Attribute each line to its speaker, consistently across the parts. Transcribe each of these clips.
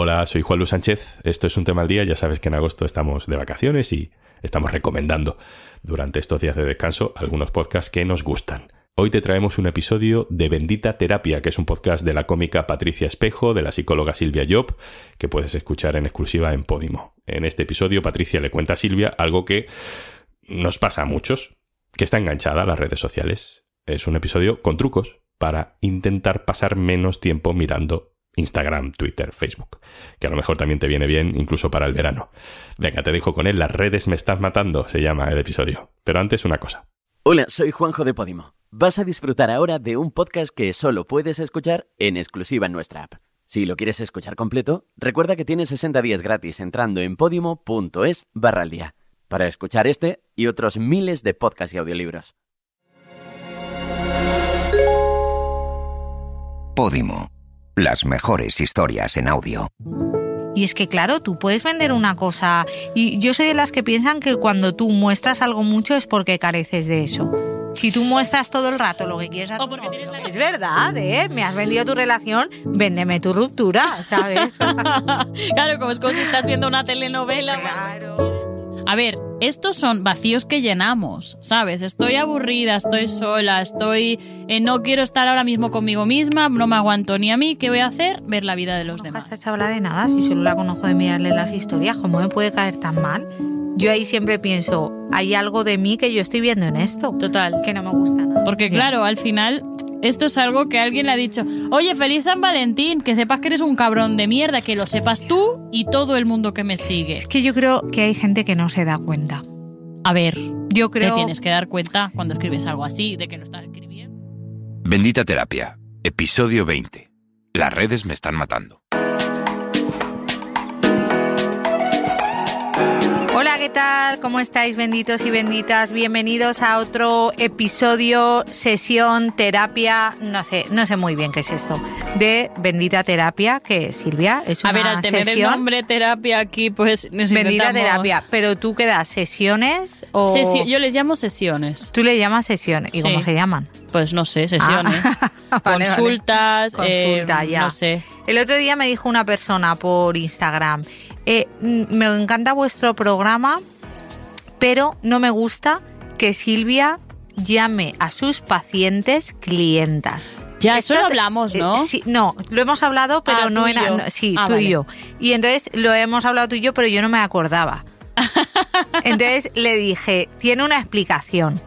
Speaker 1: Hola, soy Juan Luis Sánchez. Esto es un tema al día. Ya sabes que en agosto estamos de vacaciones y estamos recomendando durante estos días de descanso algunos podcasts que nos gustan. Hoy te traemos un episodio de Bendita Terapia, que es un podcast de la cómica Patricia Espejo, de la psicóloga Silvia Job, que puedes escuchar en exclusiva en Podimo. En este episodio, Patricia le cuenta a Silvia algo que nos pasa a muchos, que está enganchada a las redes sociales. Es un episodio con trucos para intentar pasar menos tiempo mirando Instagram, Twitter, Facebook, que a lo mejor también te viene bien incluso para el verano. Venga, te dejo con él, las redes me están matando, se llama el episodio. Pero antes una cosa.
Speaker 2: Hola, soy Juanjo de Podimo. Vas a disfrutar ahora de un podcast que solo puedes escuchar en exclusiva en nuestra app. Si lo quieres escuchar completo, recuerda que tienes 60 días gratis entrando en podimo.es barra al día para escuchar este y otros miles de podcasts y audiolibros.
Speaker 3: Podimo. Las mejores historias en audio.
Speaker 4: Y es que, claro, tú puedes vender una cosa. Y yo soy de las que piensan que cuando tú muestras algo mucho es porque careces de eso. Si tú muestras todo el rato lo que quieres hacer. Es verdad, ¿eh? Me has vendido tu relación, véndeme tu ruptura, ¿sabes?
Speaker 5: claro, como es como si estás viendo una telenovela.
Speaker 4: Claro.
Speaker 5: A ver, estos son vacíos que llenamos, ¿sabes? Estoy aburrida, estoy sola, estoy... Eh, no quiero estar ahora mismo conmigo misma, no me aguanto ni a mí. ¿Qué voy a hacer? Ver la vida de los
Speaker 4: No
Speaker 5: demás.
Speaker 4: esta chavala de nada, si solo la conozco de mirarle las historias, ¿cómo me puede caer tan mal? Yo ahí siempre pienso, hay algo de mí que yo estoy viendo en esto,
Speaker 5: Total.
Speaker 4: que no me gusta nada.
Speaker 5: Porque claro, al final esto es algo que alguien le ha dicho, oye, feliz San Valentín, que sepas que eres un cabrón de mierda, que lo sepas tú y todo el mundo que me sigue.
Speaker 4: Es que yo creo que hay gente que no se da cuenta.
Speaker 5: A ver,
Speaker 4: Yo
Speaker 5: te
Speaker 4: creo...
Speaker 5: tienes que dar cuenta cuando escribes algo así de que lo estás escribiendo.
Speaker 6: Bendita Terapia, episodio 20. Las redes me están matando.
Speaker 4: ¿Qué tal? ¿Cómo estáis, benditos y benditas? Bienvenidos a otro episodio, sesión, terapia, no sé, no sé muy bien qué es esto, de Bendita Terapia, que Silvia es una
Speaker 5: A ver, al tener
Speaker 4: sesión.
Speaker 5: el nombre terapia aquí, pues nos
Speaker 4: Bendita
Speaker 5: inventamos-
Speaker 4: Terapia, pero tú qué das, sesiones o
Speaker 5: Sesio- yo les llamo sesiones.
Speaker 4: tú le llamas sesiones y
Speaker 5: Sí.
Speaker 4: cómo se llaman?
Speaker 5: Pues no sé, sesiones.
Speaker 4: Ah, vale, vale.
Speaker 5: Consultas, eh,
Speaker 4: ya.
Speaker 5: no sé.
Speaker 4: El otro día me dijo una persona por Instagram, eh, me encanta vuestro programa, pero no me gusta que Silvia llame a sus pacientes clientas.
Speaker 5: Ya, eso lo hablamos,
Speaker 4: eh,
Speaker 5: ¿no?
Speaker 4: sí, no, lo hemos hablado, pero
Speaker 5: Ah,
Speaker 4: no
Speaker 5: y
Speaker 4: era.
Speaker 5: yo.
Speaker 4: no, sí,
Speaker 5: Ah,
Speaker 4: tú
Speaker 5: vale.
Speaker 4: y yo. Y entonces lo hemos hablado tú y yo, pero yo no me acordaba. Entonces le dije, tiene una explicación,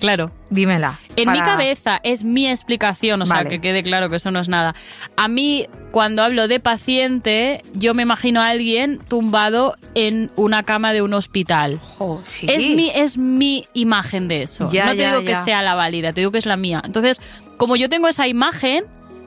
Speaker 5: Claro.
Speaker 4: dímela.
Speaker 5: En mi cabeza es mi explicación, o sea, que quede claro que eso no es nada. A mí, cuando hablo de paciente, yo me imagino a alguien tumbado en una cama de un hospital.
Speaker 4: Sí.
Speaker 5: Es, mi, es mi imagen de eso.
Speaker 4: Ya,
Speaker 5: no te
Speaker 4: ya,
Speaker 5: digo que sea la válida, te digo que es la mía. Entonces, como yo tengo esa imagen,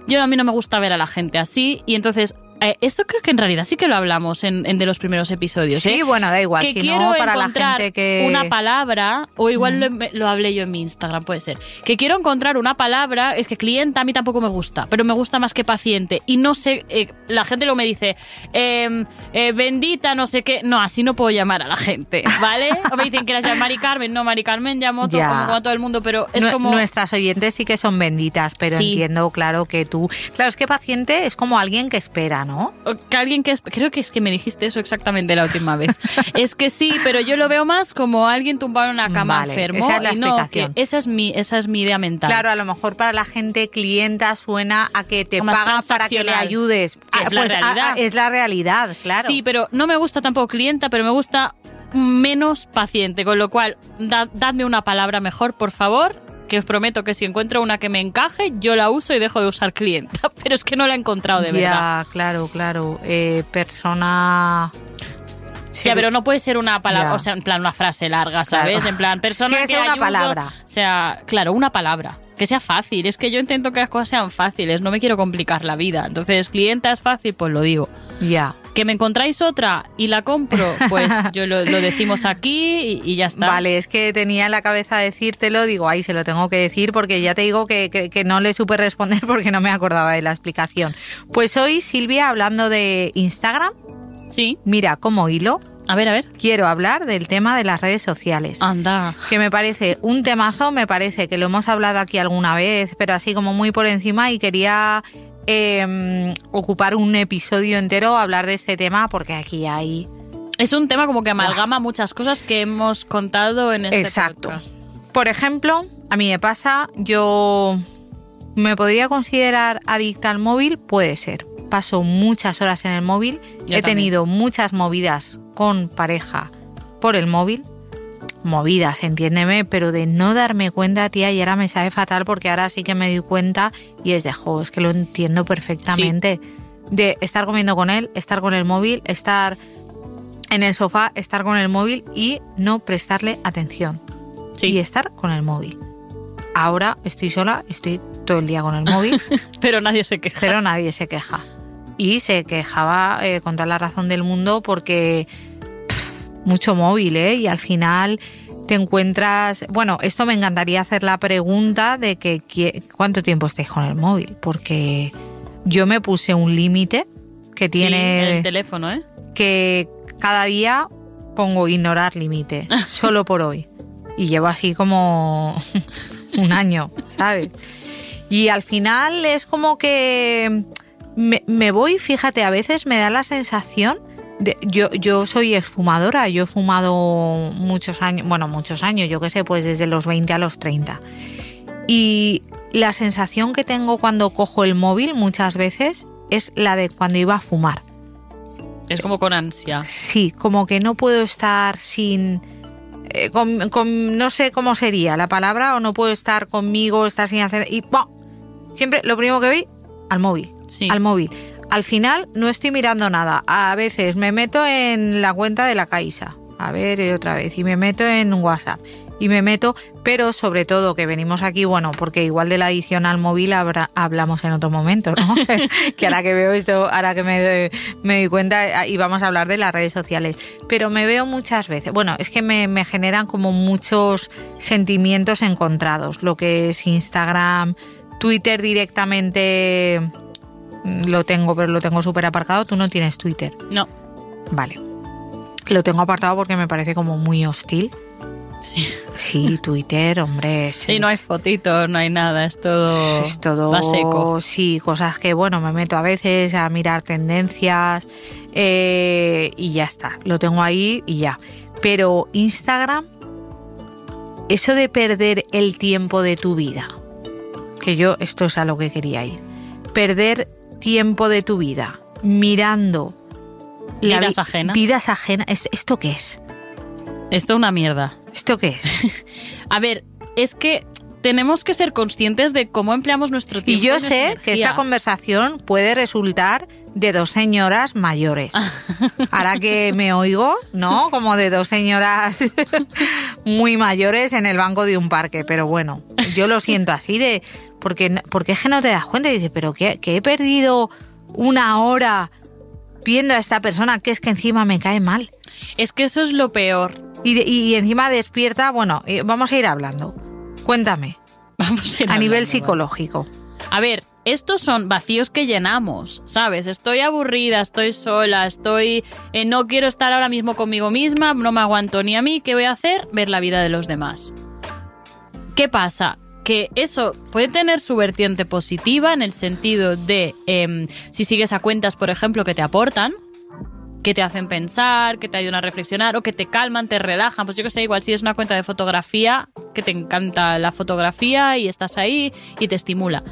Speaker 5: yo a mí no me gusta ver a la gente así. Y entonces, eh, esto creo que en realidad sí que lo hablamos en, en de los primeros episodios.
Speaker 4: Sí,
Speaker 5: ¿eh?
Speaker 4: bueno, da igual.
Speaker 5: que
Speaker 4: si
Speaker 5: quiero
Speaker 4: no, para la
Speaker 5: encontrar
Speaker 4: gente que.
Speaker 5: una palabra, o igual lo, lo hablé yo en mi Instagram, puede ser, que quiero encontrar una palabra, es que clienta a mí tampoco me gusta, pero me gusta más que paciente. Y no sé, eh, la gente luego me dice, em, eh, bendita, no sé qué, no, así no puedo llamar a la gente, ¿vale? O me dicen que eras llamar Mari Carmen, no, Mari Carmen llamo to-
Speaker 4: Ya.
Speaker 5: como, como a todo el mundo, pero es como...
Speaker 4: Nuestras oyentes sí que son benditas, pero
Speaker 5: Sí.
Speaker 4: entiendo, claro, que tú. Claro, es que paciente es como alguien que espera, ¿no?
Speaker 5: Que alguien que es, creo que es que me dijiste eso exactamente la última vez. es que sí, pero yo lo veo más como alguien tumbado en una cama
Speaker 4: Vale,
Speaker 5: enfermo.
Speaker 4: esa es la
Speaker 5: y no,
Speaker 4: explicación.
Speaker 5: que esa es mi, esa es mi idea mental.
Speaker 4: Claro, a lo mejor para la gente clienta suena a que te
Speaker 5: Más
Speaker 4: paga para que le ayudes.
Speaker 5: Que
Speaker 4: Ah,
Speaker 5: es la
Speaker 4: pues, ah,
Speaker 5: realidad.
Speaker 4: ah, es la realidad, claro.
Speaker 5: Sí, pero no me gusta tampoco clienta, pero me gusta menos paciente, con lo cual da- dadme una palabra mejor, por favor, que os prometo que si encuentro una que me encaje, yo la uso y dejo de usar clienta, pero es que no la he encontrado de
Speaker 4: ya,
Speaker 5: verdad.
Speaker 4: claro, claro. Eh, persona. Sí,
Speaker 5: Ya, pero no puede ser una palabra,
Speaker 4: Ya.
Speaker 5: o sea, en plan una frase larga, ¿sabes?
Speaker 4: Claro.
Speaker 5: En plan, persona
Speaker 4: que
Speaker 5: que
Speaker 4: ser una
Speaker 5: ayudo,
Speaker 4: palabra.
Speaker 5: O sea, claro, una palabra. Que sea fácil. Es que yo intento que las cosas sean fáciles, no me quiero complicar la vida. Entonces, clienta es fácil, pues lo digo.
Speaker 4: Ya.
Speaker 5: Que me encontráis otra y la compro, pues yo lo, lo decimos aquí y, y ya está.
Speaker 4: Vale, es que tenía en la cabeza decírtelo, digo, ahí se lo tengo que decir porque ya te digo que, que- que no le supe responder porque no me acordaba de la explicación. Pues hoy, Silvia, hablando de Instagram,
Speaker 5: Sí.
Speaker 4: mira, como hilo,
Speaker 5: A ver, a ver.
Speaker 4: quiero hablar del tema de las redes sociales.
Speaker 5: Anda.
Speaker 4: Que me parece un temazo, me parece que lo hemos hablado aquí alguna vez, pero así como muy por encima y quería eh, ocupar un episodio entero a hablar de este tema porque aquí hay...
Speaker 5: Es un tema como que amalgama muchas cosas que hemos contado en este
Speaker 4: Exacto.
Speaker 5: podcast.
Speaker 4: Por ejemplo, a mí me pasa, yo me podría considerar adicta al móvil, puede ser. Paso muchas horas en el móvil,
Speaker 5: Yo
Speaker 4: he
Speaker 5: también.
Speaker 4: tenido muchas movidas con pareja por el móvil. Movidas, entiéndeme, pero de no darme cuenta, tía, y ahora me sabe fatal porque ahora sí que me doy cuenta y es de juego, es que lo entiendo perfectamente. De estar comiendo con él, estar con el móvil, estar en el sofá, estar con el móvil y no prestarle atención
Speaker 5: Sí.
Speaker 4: y estar con el móvil. Ahora estoy sola, estoy todo el día con el móvil,
Speaker 5: Pero nadie se queja.
Speaker 4: pero nadie se queja. Y se quejaba eh, con toda la razón del mundo porque mucho móvil, ¿eh? Y al final te encuentras... Bueno, esto me encantaría hacer la pregunta de que cuánto tiempo estáis con el móvil, porque yo me puse un límite que
Speaker 5: Sí,
Speaker 4: tiene
Speaker 5: el teléfono, ¿eh?
Speaker 4: que cada día pongo ignorar límite, solo por hoy. Y llevo así como un año, ¿sabes? Y al final es como que me, me voy, fíjate, a veces me da la sensación de, yo, yo soy exfumadora, yo he fumado muchos años, bueno, muchos años, yo qué sé, pues desde los 20 a los 30. Y la sensación que tengo cuando cojo el móvil muchas veces es la de cuando iba a fumar.
Speaker 5: Es como con ansia.
Speaker 4: Sí, como que no puedo estar sin... eh, con, con- no sé cómo sería la palabra, o no puedo estar conmigo, estar sin hacer... Y ¡pum! siempre lo primero que voy, al móvil.
Speaker 5: Sí.
Speaker 4: Al móvil. Al final no estoy mirando nada. A veces me meto en la cuenta de la Caixa. A ver, y otra vez. Y me meto en WhatsApp. Y me meto, pero sobre todo que venimos aquí, bueno, porque igual de la adición al móvil habrá- hablamos en otro momento, ¿no? que ahora que veo esto, ahora que me, doy- me cuenta, y vamos a hablar de las redes sociales. Pero me veo muchas veces, bueno, es que me, generan como muchos sentimientos encontrados. Lo que es Instagram, Twitter directamente lo tengo, pero lo tengo súper aparcado. Tú no tienes Twitter.
Speaker 5: No.
Speaker 4: Vale. Lo tengo apartado porque me parece como muy hostil.
Speaker 5: Sí.
Speaker 4: Sí, Twitter, hombre. Es,
Speaker 5: Sí, no hay fotitos, no hay nada, es todo,
Speaker 4: es todo.
Speaker 5: va seco.
Speaker 4: Sí, cosas que, bueno, me meto a veces a mirar tendencias eh, y ya está. Lo tengo ahí y ya. Pero Instagram, eso de perder el tiempo de tu vida, que yo, esto es a lo que quería ir. Perder tiempo de tu vida mirando. la
Speaker 5: Vidas
Speaker 4: vi-
Speaker 5: ajenas.
Speaker 4: Vidas ajenas. ¿Es- ¿Esto qué es?
Speaker 5: Esto es una mierda.
Speaker 4: ¿Esto qué es?
Speaker 5: A ver, es que tenemos que ser conscientes de cómo empleamos nuestro
Speaker 4: Y
Speaker 5: tiempo.
Speaker 4: yo
Speaker 5: nuestra
Speaker 4: sé que esta conversación puede resultar de dos señoras mayores. Ahora que me oigo, ¿no? Como de dos señoras muy mayores en el banco de un parque. Pero bueno, yo lo siento así de... Porque, porque es que no te das cuenta y dices, pero que, que he perdido una hora viendo a esta persona que es que encima me cae mal.
Speaker 5: Es que eso es lo peor.
Speaker 4: Y, de- y encima despierta, bueno, eh, vamos a ir hablando. Cuéntame,
Speaker 5: Vamos a,
Speaker 4: a nivel psicológico.
Speaker 5: A ver, estos son vacíos que llenamos, ¿sabes? Estoy aburrida, estoy sola, estoy... eh, no quiero estar ahora mismo conmigo misma, no me aguanto ni a mí, ¿qué voy a hacer? Ver la vida de los demás. ¿Qué pasa? Que eso puede tener su vertiente positiva en el sentido de em, si sigues a cuentas, por ejemplo, que te aportan, que te hacen pensar, que te ayudan a reflexionar o que te calman, te relajan. Pues yo que sé, igual si es una cuenta de fotografía, que te encanta la fotografía y estás ahí y te estimula.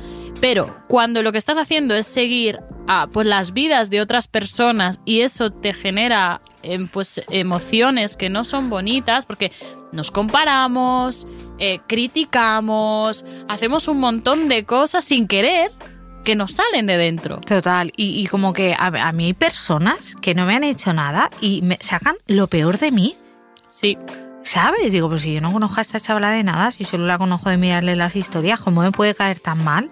Speaker 5: Pero cuando lo que estás haciendo es seguir a, pues, las vidas de otras personas y eso te genera em, pues, emociones que no son bonitas, porque nos comparamos, eh, criticamos, hacemos un montón de cosas sin querer que nos salen de dentro.
Speaker 4: Total, y, y como que a, a mí hay personas que no me han hecho nada y me sacan lo peor de mí,
Speaker 5: Sí,
Speaker 4: ¿sabes? Digo, pero si yo no conozco a esta chavala de nada, si solo la conozco de mirarle las historias, ¿cómo me puede caer tan mal?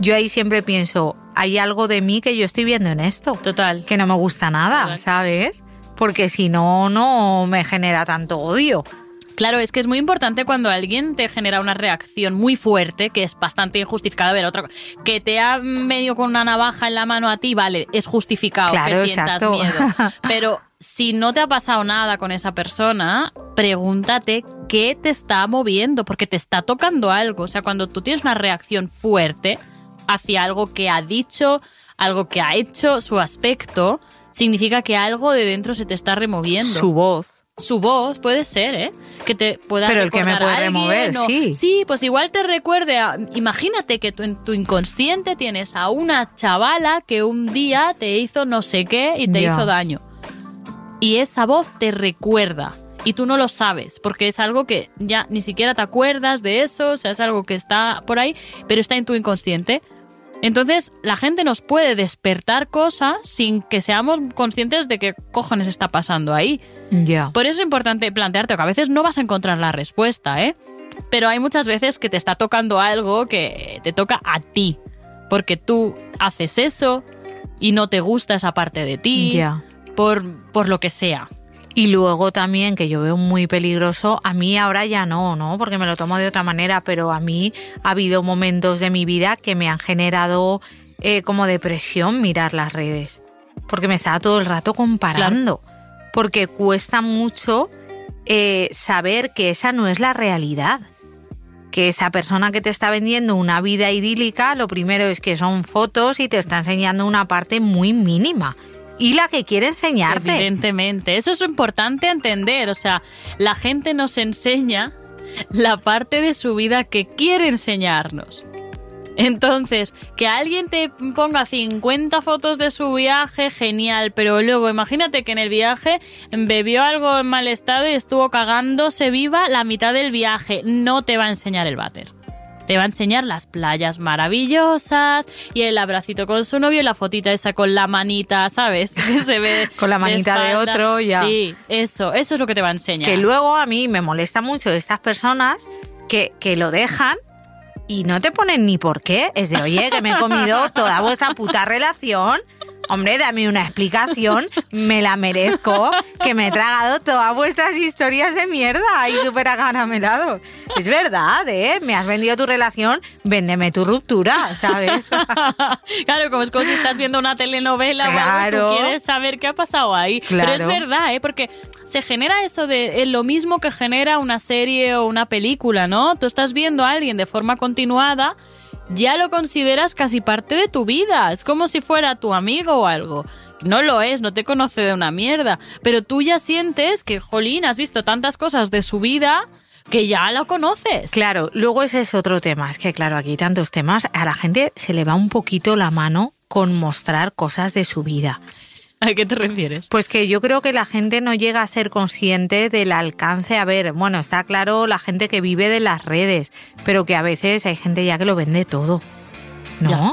Speaker 4: Yo ahí siempre pienso, hay algo de mí que yo estoy viendo en esto,
Speaker 5: total.
Speaker 4: que no me gusta nada,
Speaker 5: Total.
Speaker 4: ¿sabes? Porque si no, no me genera tanto odio.
Speaker 5: Claro, es que es muy importante cuando alguien te genera una reacción muy fuerte, que es bastante injustificada. A ver, otra que te ha medio con una navaja en la mano a ti, vale, es justificado
Speaker 4: Claro,
Speaker 5: que sientas miedo. Pero si no te ha pasado nada con esa persona, pregúntate qué te está moviendo, porque te está tocando algo. O sea, cuando tú tienes una reacción fuerte, hacia algo que ha dicho, algo que ha hecho, su aspecto, significa que algo de dentro se te está removiendo.
Speaker 4: Su voz.
Speaker 5: Su voz puede ser, ¿eh? Que te pueda
Speaker 4: Pero el que me puede
Speaker 5: alguien
Speaker 4: remover,
Speaker 5: o-
Speaker 4: sí.
Speaker 5: Sí, pues igual te recuerde a... Imagínate que tú en tu inconsciente tienes a una chavala que un día te hizo no sé qué y te hizo daño. Y esa voz te recuerda. Y tú no lo sabes, porque es algo que ya ni siquiera te acuerdas de eso, o sea, es algo que está por ahí, pero está en tu inconsciente. Entonces, la gente nos puede despertar cosas sin que seamos conscientes de qué cojones está pasando ahí.
Speaker 4: Ya.
Speaker 5: Por eso es importante plantearte que a veces no vas a encontrar la respuesta, ¿eh? Pero hay muchas veces que te está tocando algo que te toca a ti. Porque tú haces eso y no te gusta esa parte de ti. Por, por lo que sea.
Speaker 4: Y luego también, que yo veo muy peligroso, a mí ahora ya no, ¿no? Porque me lo tomo de otra manera, pero a mí ha habido momentos de mi vida que me han generado eh, como depresión mirar las redes. Porque me estaba todo el rato comparando. Porque cuesta mucho eh, saber que esa no es la realidad. Que esa persona que te está vendiendo una vida idílica, lo primero es que son fotos y te está enseñando una parte muy mínima. Y la que quiere enseñarte.
Speaker 5: Evidentemente. Eso es importante entender. O sea, la gente nos enseña la parte de su vida que quiere enseñarnos. Entonces, que alguien te ponga 50 fotos de su viaje, genial, pero luego imagínate que en el viaje bebió algo en mal estado y estuvo cagándose viva la mitad del viaje. No te va a enseñar el váter. Te va a enseñar las playas maravillosas y el abracito con su novio y la fotita esa con la manita, ¿sabes? Que se ve
Speaker 4: Con la manita de otro, ya.
Speaker 5: Sí, eso, eso es lo que te va a enseñar.
Speaker 4: Que luego a mí me molesta mucho estas personas que, que lo dejan y no te ponen ni por qué. Es de, oye, que me he comido toda vuestra puta relación. Hombre, dame una explicación, me la merezco, que me he tragado todas vuestras historias de mierda y súper agaramelado. Es verdad, ¿eh? Me has vendido tu relación, véndeme tu ruptura, ¿sabes?
Speaker 5: claro, como es como si estás viendo una telenovela o algo y
Speaker 4: Claro.
Speaker 5: tú quieres saber qué ha pasado ahí. Pero es
Speaker 4: Claro.
Speaker 5: verdad, ¿eh? Porque se genera eso de eh, lo mismo que genera una serie o una película, ¿no? Tú estás viendo a alguien de forma continuada, ya lo consideras casi parte de tu vida. Es como si fuera tu amigo o algo. No lo es, no te conoce de una mierda. Pero tú ya sientes que, jolín, has visto tantas cosas de su vida que ya lo conoces.
Speaker 4: Claro, luego ese es otro tema. Es que, claro, aquí tantos temas. A la gente se le va un poquito la mano con mostrar cosas de su vida.
Speaker 5: ¿A qué te refieres?
Speaker 4: Pues que yo creo que la gente no llega a ser consciente del alcance. A ver, bueno, está claro la gente que vive de las redes, pero que a veces hay gente ya que lo vende todo. ¿No?
Speaker 5: Ya.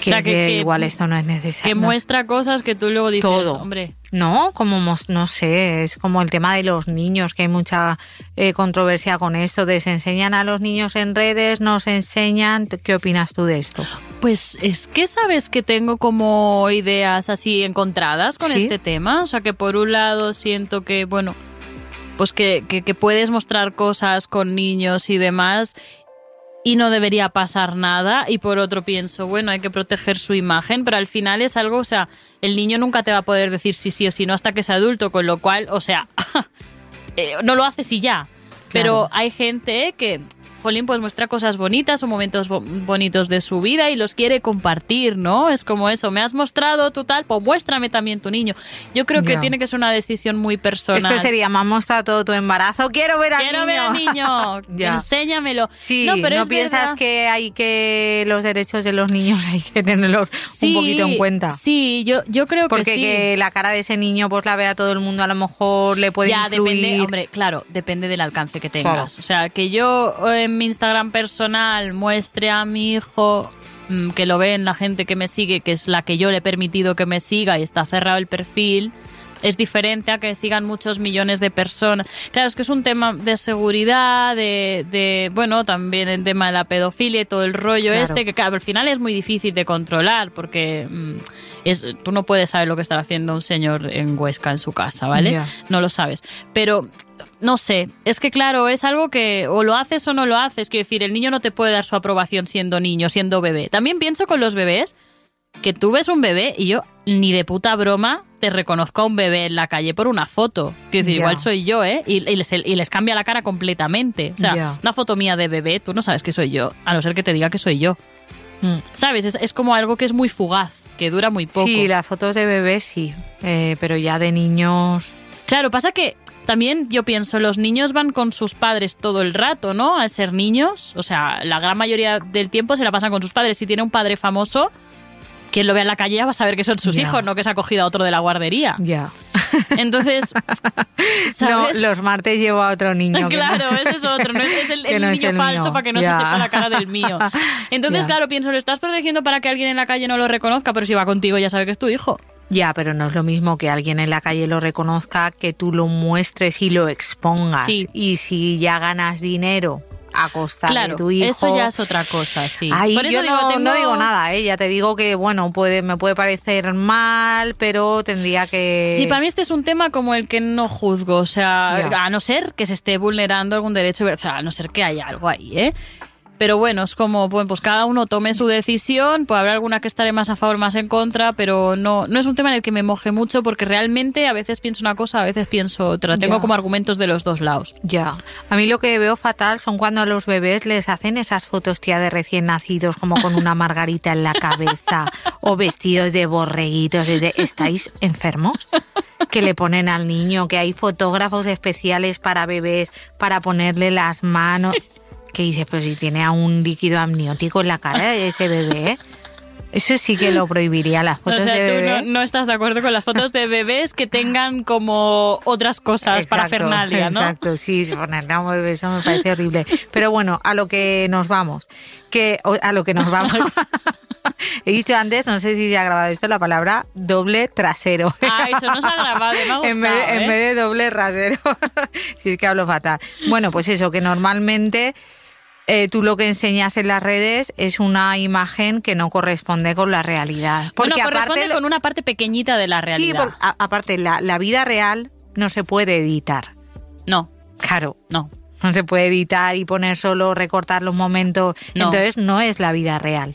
Speaker 4: Que,
Speaker 5: O sea,
Speaker 4: es
Speaker 5: que-
Speaker 4: de,
Speaker 5: que-
Speaker 4: igual esto no es necesario.
Speaker 5: Que muestra cosas que tú luego dices,
Speaker 4: Todo.
Speaker 5: hombre,
Speaker 4: No, como no sé, es como el tema de los niños, que hay mucha eh, controversia con esto, de se enseñan a los niños en redes, no se enseñan. ¿Qué opinas tú de esto?
Speaker 5: Pues es que sabes que tengo como ideas así encontradas con
Speaker 4: ¿Sí?
Speaker 5: este tema. O sea, que por un lado siento que, bueno, pues que, que- que puedes mostrar cosas con niños y demás y no debería pasar nada. Y por otro pienso, bueno, hay que proteger su imagen, pero al final es algo, o sea, el niño nunca te va a poder decir sí, sí o sí, no hasta que sea adulto, con lo cual, o sea, eh, no lo haces y ya. Pero hay gente que, Jolín, pues muestra cosas bonitas o momentos bo- bonitos de su vida y los quiere compartir, ¿no? Es como eso, me has mostrado tu tal, pues muéstrame también tu niño. Yo creo que
Speaker 4: Ya.
Speaker 5: tiene que ser una decisión muy personal.
Speaker 4: Esto sería, me has mostrado todo tu embarazo, quiero ver al
Speaker 5: Quiero
Speaker 4: niño.
Speaker 5: ver al niño,
Speaker 4: Ya.
Speaker 5: enséñamelo.
Speaker 4: Sí,
Speaker 5: no,
Speaker 4: no,
Speaker 5: pero es
Speaker 4: piensas
Speaker 5: verdad.
Speaker 4: que hay que los derechos de los niños hay que tenerlos un poquito en cuenta.
Speaker 5: Sí, yo, yo creo
Speaker 4: Porque
Speaker 5: que sí.
Speaker 4: que la cara de ese niño pues la vea todo el mundo, a lo mejor le puede
Speaker 5: ya
Speaker 4: influir.
Speaker 5: depende, hombre, claro, depende del alcance que tengas. O sea, que yo eh, en mi Instagram personal muestre a mi hijo mm, que lo ven la gente que me sigue, que es la que yo le he permitido que me siga y está cerrado el perfil. Es diferente a que sigan muchos millones de personas. Claro, es que es un tema de seguridad, de, de bueno, también el tema de la pedofilia y todo el rollo
Speaker 4: Claro.
Speaker 5: este, que claro, al final es muy difícil de controlar porque mm, es, tú no puedes saber lo que está haciendo un señor en Huesca en su casa, ¿vale? No lo sabes. Pero no sé, es que claro, es algo que o lo haces o no lo haces. Quiero decir, el niño no te puede dar su aprobación siendo niño, siendo bebé. También pienso con los bebés que tú ves un bebé y yo ni de puta broma te reconozco a un bebé en la calle por una foto. Quiero decir, igual soy yo, ¿eh? Y, y les, y les cambia la cara completamente. O sea, una foto mía de bebé, tú no sabes que soy yo, a no ser que te diga que soy yo.
Speaker 4: Mm.
Speaker 5: ¿Sabes? Es, es como algo que es muy fugaz, que dura muy poco.
Speaker 4: Sí, las fotos de bebés sí, eh, pero ya de niños...
Speaker 5: Claro, pasa que también yo pienso, los niños van con sus padres todo el rato, ¿no? Al ser niños. O sea, la gran mayoría del tiempo se la pasan con sus padres. Si tiene un padre famoso, quien lo vea en la calle ya va a saber que son sus hijos, no que se ha cogido a otro de la guardería.
Speaker 4: Ya.
Speaker 5: Entonces,
Speaker 4: No,
Speaker 5: ¿sabes?
Speaker 4: los martes llevo a otro niño. no
Speaker 5: Claro, ese es otro, no es, es el,
Speaker 4: que
Speaker 5: el
Speaker 4: no es
Speaker 5: niño
Speaker 4: el
Speaker 5: falso
Speaker 4: mío.
Speaker 5: para que no se sepa la cara del mío. Entonces, claro, pienso, lo estás protegiendo para que alguien en la calle no lo reconozca, pero si va contigo ya sabe que es tu hijo.
Speaker 4: Ya, pero no es lo mismo que alguien en la calle lo reconozca, que tú lo muestres y lo expongas.
Speaker 5: Sí.
Speaker 4: Y si ya ganas dinero a costa
Speaker 5: Claro,
Speaker 4: de tu hijo...
Speaker 5: eso ya es otra cosa, sí.
Speaker 4: Ahí
Speaker 5: Por eso
Speaker 4: yo
Speaker 5: digo,
Speaker 4: no,
Speaker 5: tengo-
Speaker 4: no digo nada, ¿eh? ya te digo que, bueno, puede, me puede parecer mal, pero tendría que...
Speaker 5: Sí, para mí este es un tema como el que no juzgo, o sea,
Speaker 4: Ya.
Speaker 5: a no ser que se esté vulnerando algún derecho, o sea, a no ser que haya algo ahí, ¿eh? Pero bueno, es como, pues, pues cada uno tome su decisión, puede haber alguna que estaré más a favor, más en contra, pero no, no es un tema en el que me moje mucho porque realmente a veces pienso una cosa, a veces pienso otra. Tengo
Speaker 4: Ya.
Speaker 5: como argumentos de los dos lados.
Speaker 4: Ya. A mí lo que veo fatal son cuando a los bebés les hacen esas fotos, tía, de recién nacidos, como con una margarita en la cabeza o vestidos de borreguitos. Es de, ¿Estáis enfermos? Que le ponen al niño, que hay fotógrafos especiales para bebés, para ponerle las manos. Que dices, pues si tiene a un líquido amniótico en la cara de ese bebé. Eso sí que lo prohibiría, las fotos
Speaker 5: o sea,
Speaker 4: de
Speaker 5: tú
Speaker 4: bebé.
Speaker 5: no, no estás de acuerdo con las fotos de bebés que tengan como otras cosas para
Speaker 4: Exacto,
Speaker 5: Fernalia, ¿no?
Speaker 4: Exacto, sí, bebé, eso me parece horrible. Pero bueno, a lo que nos vamos. Que, a lo que nos vamos. He dicho antes, no sé si se ha grabado esto, la palabra doble trasero.
Speaker 5: Ah, eso no se ha grabado, me ha gustado,
Speaker 4: en, vez, en
Speaker 5: ¿eh?
Speaker 4: vez de doble rasero. si es que hablo fatal. Bueno, pues eso, que normalmente eh, tú lo que enseñas en las redes es una imagen que no corresponde con la realidad.
Speaker 5: Bueno, corresponde
Speaker 4: aparte,
Speaker 5: con una parte pequeñita de la
Speaker 4: sí,
Speaker 5: realidad.
Speaker 4: por- a- aparte la, la vida real no se puede editar.
Speaker 5: No,
Speaker 4: Claro,
Speaker 5: no.
Speaker 4: no se puede editar y poner solo, recortar los momentos.
Speaker 5: No.
Speaker 4: Entonces no es la vida real.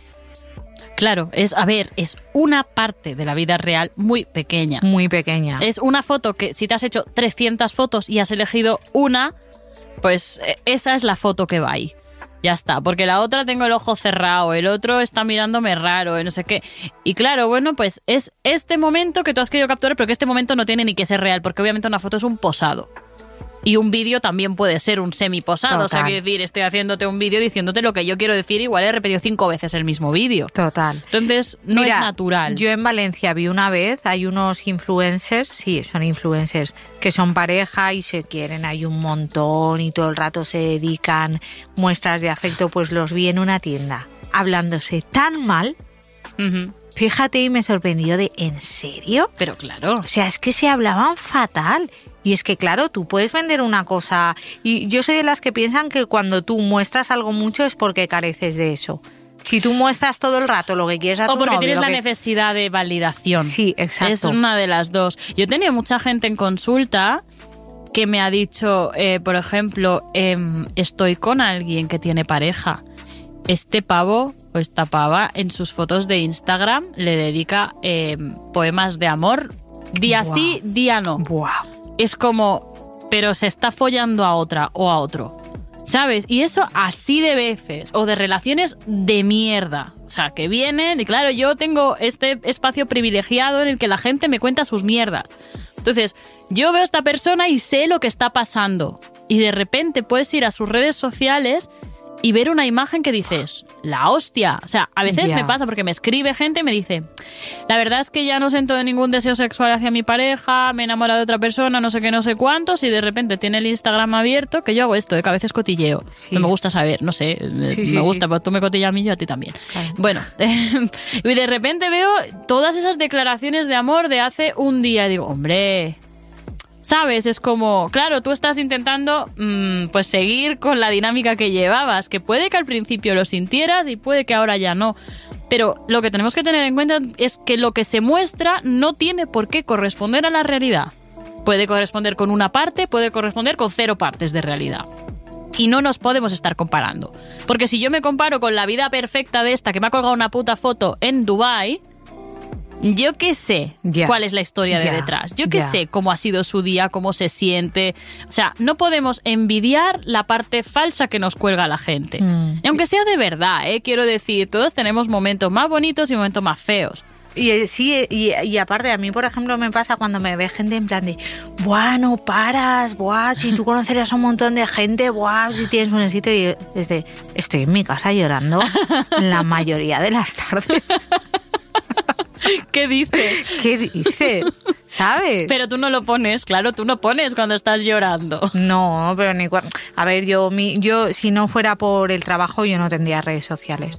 Speaker 5: Claro, es, a ver, es una parte de la vida real muy pequeña.
Speaker 4: Muy pequeña.
Speaker 5: Es una foto que si te has hecho 300 fotos y has elegido una, pues eh, esa es la foto que va ahí. Ya está, porque la otra tengo el ojo cerrado, el otro está mirándome raro, no sé qué. Y claro, bueno, pues es este momento que tú has querido capturar, pero que este momento no tiene ni que ser real, porque obviamente una foto es un posado. Y un vídeo también puede ser un semi-posado. O sea, quiero decir, estoy haciéndote un vídeo diciéndote lo que yo quiero decir, igual he repetido cinco veces el mismo vídeo.
Speaker 4: Total.
Speaker 5: Entonces, no
Speaker 4: Mira,
Speaker 5: es natural.
Speaker 4: Yo en Valencia vi una vez, hay unos influencers, sí, son influencers, que son pareja y se quieren, hay un montón y todo el rato se dedican muestras de afecto, pues los vi en una tienda hablándose tan mal, fíjate y me sorprendió de, ¿en serio?
Speaker 5: Pero claro.
Speaker 4: O sea, es que se hablaban fatal. Y es que, claro, tú puedes vender una cosa. Y yo soy de las que piensan que cuando tú muestras algo mucho es porque careces de eso. Si tú muestras todo el rato lo que quieres a tu
Speaker 5: O porque
Speaker 4: novio,
Speaker 5: tienes la
Speaker 4: que-
Speaker 5: necesidad de validación.
Speaker 4: Sí, exacto.
Speaker 5: Es una de las dos. Yo he tenido mucha gente en consulta que me ha dicho, eh, por ejemplo, em, estoy con alguien que tiene pareja. Este pavo o esta pava en sus fotos de Instagram le dedica em, poemas de amor. Día sí, día no.
Speaker 4: Buah.
Speaker 5: Es como, pero se está follando a otra o a otro. ¿Sabes? Y eso así de veces, o de relaciones de mierda. O sea, que vienen, y claro, yo tengo este espacio privilegiado en el que la gente me cuenta sus mierdas. Entonces, yo veo a esta persona y sé lo que está pasando. Y de repente puedes ir a sus redes sociales y ver una imagen que dices, la hostia. O sea, a veces me pasa porque me escribe gente y me dice, la verdad es que ya no siento ningún deseo sexual hacia mi pareja, me he enamorado de otra persona, no sé qué, no sé cuántos, y de repente tiene el Instagram abierto, que yo hago esto, ¿eh? que a veces cotilleo.
Speaker 4: Sí.
Speaker 5: No me gusta saber, no sé,
Speaker 4: Sí, sí,
Speaker 5: me gusta, pero tú me cotillas a mí, yo a ti también.
Speaker 4: Claro.
Speaker 5: Bueno, y de repente veo todas esas declaraciones de amor de hace un día y digo, hombre, ¿Sabes? Es como, claro, tú estás intentando mm, pues seguir con la dinámica que llevabas, que puede que al principio lo sintieras y puede que ahora ya no. Pero lo que tenemos que tener en cuenta es que lo que se muestra no tiene por qué corresponder a la realidad. Puede corresponder con una parte, puede corresponder con cero partes de realidad. Y no nos podemos estar comparando. Porque si yo me comparo con la vida perfecta de esta que me ha colgado una puta foto en Dubai, Yo qué sé cuál es la historia de detrás. Yo qué
Speaker 4: Ya.
Speaker 5: sé cómo ha sido su día, cómo se siente. O sea, no podemos envidiar la parte falsa que nos cuelga la gente.
Speaker 4: Mm.
Speaker 5: Y aunque sea de verdad, ¿eh? quiero decir, todos tenemos momentos más bonitos y momentos más feos.
Speaker 4: Y eh, sí, y, y aparte a mí, por ejemplo, me pasa cuando me ve gente en plan de, buah, no paras, buah, si tú conocerías a un montón de gente, buah, si tienes un sitio y desde, estoy en mi casa llorando la mayoría de las tardes.
Speaker 5: ¿Qué dices?
Speaker 4: ¿Qué dices? ¿Sabes?
Speaker 5: Pero tú no lo pones, claro, tú no pones cuando estás llorando.
Speaker 4: No, pero ni cua- A ver, yo, mi, yo si no fuera por el trabajo, yo no tendría redes sociales.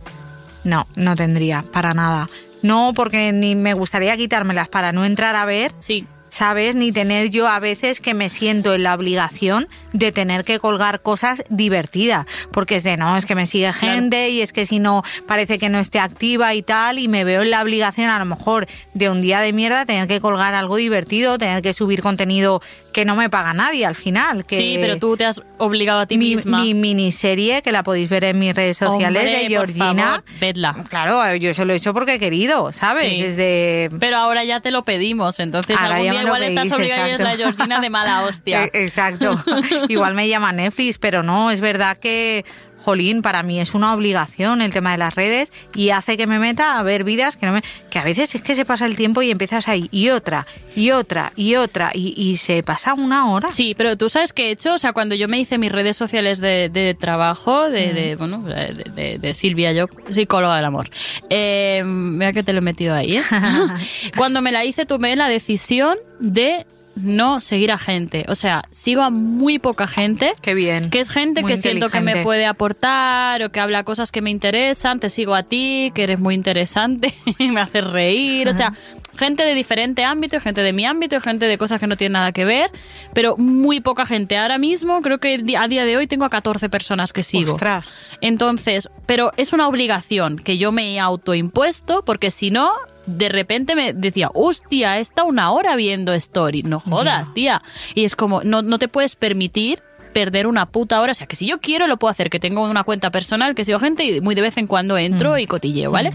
Speaker 4: No, no tendría, para nada. No, porque ni me gustaría quitármelas para no entrar a ver
Speaker 5: Sí.
Speaker 4: ¿Sabes? Ni tener yo a veces que me siento en la obligación de tener que colgar cosas divertidas, porque es de, no, es que me sigue gente y es que si no parece que no esté activa y tal, y me veo en la obligación a lo mejor de un día de mierda tener que colgar algo divertido, tener que subir contenido que no me paga nadie al final. Que
Speaker 5: Sí, pero tú te has obligado a ti
Speaker 4: mi,
Speaker 5: misma.
Speaker 4: mi miniserie, que la podéis ver en mis redes sociales,
Speaker 5: Hombre,
Speaker 4: de
Speaker 5: por
Speaker 4: Georgina.
Speaker 5: favor, vedla.
Speaker 4: Claro, yo eso lo he hecho porque he querido, ¿sabes?
Speaker 5: Sí.
Speaker 4: Desde
Speaker 5: Pero ahora ya te lo pedimos, entonces
Speaker 4: Ahora
Speaker 5: algún día igual estás
Speaker 4: pedís,
Speaker 5: obligada y es la
Speaker 4: exacto.
Speaker 5: Georgina de mala hostia.
Speaker 4: Eh, Exacto. Igual me llama Netflix, pero no, es verdad que, jolín, para mí es una obligación el tema de las redes y hace que me meta a ver vidas que no me, que a veces es que se pasa el tiempo y empiezas ahí y otra y otra y otra y, y se pasa una hora.
Speaker 5: Sí, pero tú sabes qué he hecho, o sea, cuando yo me hice mis redes sociales de, de trabajo, de,
Speaker 4: Mm.
Speaker 5: de, bueno, de Silvia, yo, psicóloga del amor. Eh, mira que te lo he metido ahí, ¿eh? cuando me la hice tomé la decisión de no seguir a gente. O sea, sigo a muy poca gente.
Speaker 4: Qué bien.
Speaker 5: Que es gente
Speaker 4: Muy
Speaker 5: que siento que me puede aportar o que habla cosas que me interesan. Te sigo a ti, que eres muy interesante, me haces reír. O sea, gente de diferente ámbito, gente de mi ámbito, gente de cosas que no tienen nada que ver, pero muy poca gente. Ahora mismo creo que a día de hoy tengo a 14 personas que sigo.
Speaker 4: Ostras.
Speaker 5: Entonces, pero es una obligación que yo me he autoimpuesto porque si no, de repente me decía, hostia, está una hora viendo story. No jodas, tía. Y es como, no, no te puedes permitir perder una puta hora. O sea, que si yo quiero lo puedo hacer, que tengo una cuenta personal, que sigo gente y muy de vez en cuando entro y cotilleo, ¿vale?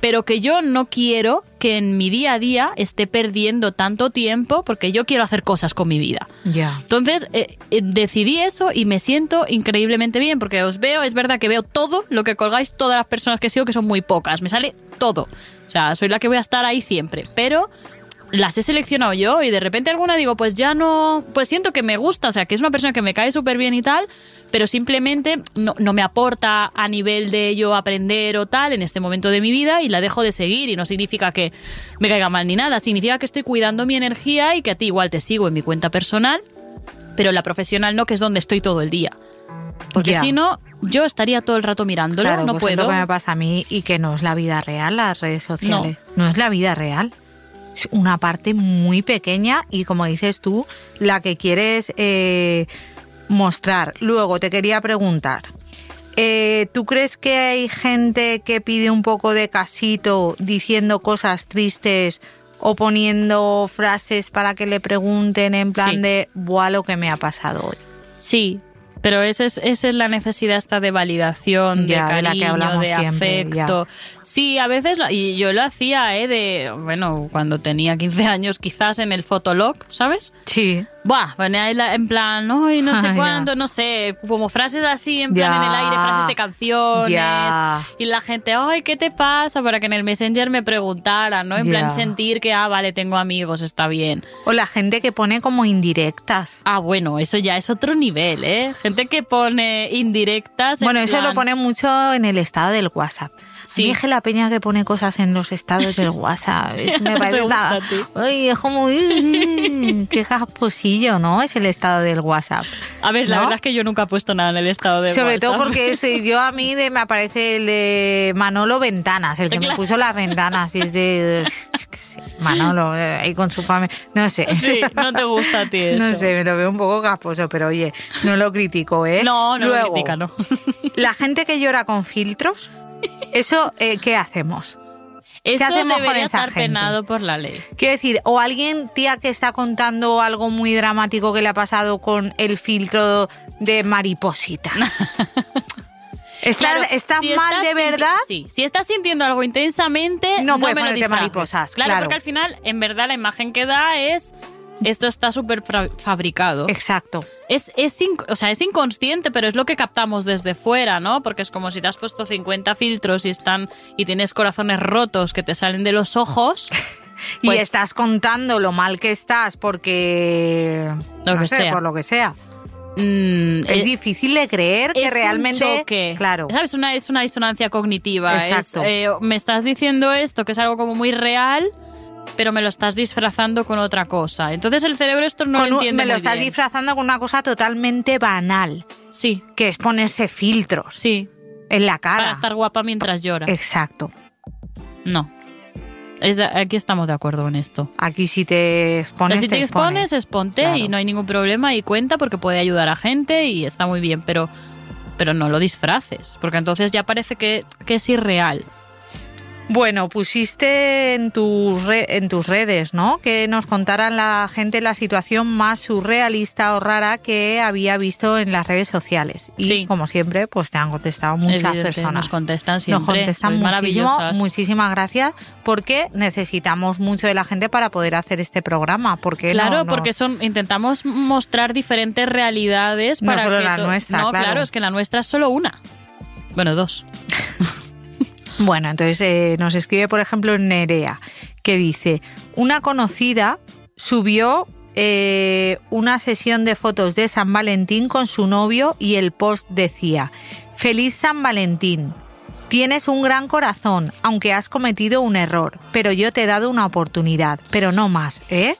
Speaker 5: Pero que yo no quiero que en mi día a día esté perdiendo tanto tiempo porque yo quiero hacer cosas con mi vida.
Speaker 4: Ya.
Speaker 5: Entonces eh, eh, decidí eso y me siento increíblemente bien porque os veo, es verdad que veo todo lo que colgáis, todas las personas que sigo, que son muy pocas, me sale todo. O sea, soy la que voy a estar ahí siempre, pero las he seleccionado yo y de repente alguna digo, pues ya no, pues siento que me gusta, o sea, que es una persona que me cae súper bien y tal, pero simplemente no, no me aporta a nivel de yo aprender o tal en este momento de mi vida y la dejo de seguir y no significa que me caiga mal ni nada, significa que estoy cuidando mi energía y que a ti igual te sigo en mi cuenta personal pero la profesional no, que es donde estoy todo el día. Porque si no, yo estaría todo el rato mirándolo,
Speaker 4: Claro,
Speaker 5: no
Speaker 4: pues es
Speaker 5: puedo.
Speaker 4: lo que me pasa a mí y que no es la vida real las redes sociales. No, es la vida real. Es una parte muy pequeña y como dices tú, la que quieres eh, mostrar. Luego te quería preguntar. eh, ¿Tú crees que hay gente que pide un poco de casito diciendo cosas tristes o poniendo frases para que le pregunten en plan
Speaker 5: Sí.
Speaker 4: de, buah, lo que me ha pasado hoy?
Speaker 5: Sí, pero esa es, esa es la necesidad esta de validación,
Speaker 4: Ya,
Speaker 5: de
Speaker 4: de la que
Speaker 5: cariño, de
Speaker 4: siempre,
Speaker 5: afecto. Sí, a veces, y yo lo hacía, ¿eh? De, bueno, cuando tenía 15 años quizás en el fotolog, ¿sabes?
Speaker 4: Sí.
Speaker 5: Buah, la- en plan, ay, no sé cuánto, no sé, como frases así, en plan en el aire, frases de canciones. Y la gente, ay, ¿qué te pasa? Para que en el Messenger me preguntaran, ¿no? En plan sentir que, ah, vale, tengo amigos, está bien.
Speaker 4: O la gente que pone como indirectas.
Speaker 5: Ah, bueno, eso ya es otro nivel, ¿eh? Gente que pone indirectas. en
Speaker 4: Bueno, eso
Speaker 5: plan-
Speaker 4: lo pone mucho en el estado del WhatsApp.
Speaker 5: Sí.
Speaker 4: Dije la peña que pone cosas en los estados del WhatsApp. Eso me parece
Speaker 5: gusta
Speaker 4: la-
Speaker 5: a ti.
Speaker 4: Ay, es como "Uy, qué casposillo, ¿no? Es el estado del WhatsApp.
Speaker 5: A ver, la
Speaker 4: ¿no?
Speaker 5: verdad es que yo nunca he puesto nada en el estado de
Speaker 4: Sobre todo
Speaker 5: WhatsApp.
Speaker 4: porque es- yo a mí de- me aparece el de Manolo Ventanas, el que
Speaker 5: Claro.
Speaker 4: me puso las ventanas. Y es de yo qué sé, Manolo, eh, ahí con su familia. No sé.
Speaker 5: Sí, no te gusta a ti eso.
Speaker 4: No sé, me lo veo un poco casposo, pero oye, no lo critico, ¿eh?
Speaker 5: No, no lo
Speaker 4: Luego,
Speaker 5: critica, no.
Speaker 4: La gente que llora con filtros, eso, eh, ¿qué hacemos?
Speaker 5: Eso
Speaker 4: hacemos con
Speaker 5: debería
Speaker 4: esa
Speaker 5: estar
Speaker 4: gente?
Speaker 5: penado por la ley.
Speaker 4: Quiero decir, o alguien, tía, que está contando algo muy dramático que le ha pasado con el filtro de mariposita. ¿Estás,
Speaker 5: Claro,
Speaker 4: estás
Speaker 5: si
Speaker 4: mal de verdad?
Speaker 5: Sí, si estás sintiendo algo intensamente,
Speaker 4: No
Speaker 5: no,
Speaker 4: puedes
Speaker 5: me
Speaker 4: ponerte mariposas,
Speaker 5: Claro,
Speaker 4: claro.
Speaker 5: porque al final, en verdad, la imagen que da es esto está súper fabricado.
Speaker 4: Exacto.
Speaker 5: Es, es, o sea, es inconsciente, pero es lo que captamos desde fuera, ¿no? Porque es como si te has puesto 50 filtros y están y tienes corazones rotos que te salen de los ojos.
Speaker 4: y
Speaker 5: Pues-
Speaker 4: estás contando lo mal que estás porque.
Speaker 5: Lo
Speaker 4: no
Speaker 5: que
Speaker 4: sé,
Speaker 5: sea.
Speaker 4: por lo que sea.
Speaker 5: Mm,
Speaker 4: Es
Speaker 5: eh,
Speaker 4: difícil de creer que
Speaker 5: es
Speaker 4: realmente.
Speaker 5: un choque.
Speaker 4: Claro.
Speaker 5: ¿Sabes? Una, es una disonancia cognitiva. Es,
Speaker 4: Exacto.
Speaker 5: eh, me estás diciendo esto, que es algo como muy real, pero me lo estás disfrazando con otra cosa. Entonces el cerebro esto no
Speaker 4: Con
Speaker 5: lo
Speaker 4: un-
Speaker 5: entiende
Speaker 4: me lo
Speaker 5: muy
Speaker 4: estás
Speaker 5: bien.
Speaker 4: disfrazando con una cosa totalmente banal,
Speaker 5: Sí,
Speaker 4: que es ponerse filtros
Speaker 5: sí.
Speaker 4: en la cara.
Speaker 5: Para estar guapa mientras llora.
Speaker 4: Exacto.
Speaker 5: No. Es de- aquí estamos de acuerdo en esto.
Speaker 4: Aquí si te
Speaker 5: O
Speaker 4: expones,
Speaker 5: sea, si te, expones, exponte
Speaker 4: Claro.
Speaker 5: y no hay ningún problema y cuenta porque puede ayudar a gente y está muy bien, pero, pero no lo disfraces, porque entonces ya parece que, que es irreal.
Speaker 4: Bueno, pusiste en tus, re- en tus redes, ¿no? Que nos contaran la gente la situación más surrealista o rara que había visto en las redes sociales. Y
Speaker 5: Sí.
Speaker 4: como siempre, pues te han contestado muchas
Speaker 5: Evidente,
Speaker 4: personas.
Speaker 5: Nos contestan
Speaker 4: Nos
Speaker 5: siempre.
Speaker 4: contestan muchísimo. Muchísimas gracias porque necesitamos mucho de la gente para poder hacer este programa. Porque
Speaker 5: Claro,
Speaker 4: no nos-
Speaker 5: porque son intentamos mostrar diferentes realidades
Speaker 4: No
Speaker 5: para
Speaker 4: solo
Speaker 5: que
Speaker 4: la nuestra,
Speaker 5: No,
Speaker 4: claro.
Speaker 5: es que la nuestra es solo una. Bueno, dos.
Speaker 4: Bueno, entonces eh, nos escribe, por ejemplo, Nerea, que dice, una conocida subió eh, una sesión de fotos de San Valentín con su novio y el post decía, feliz San Valentín. Tienes un gran corazón, aunque has cometido un error, pero yo te he dado una oportunidad, pero no más, ¿eh?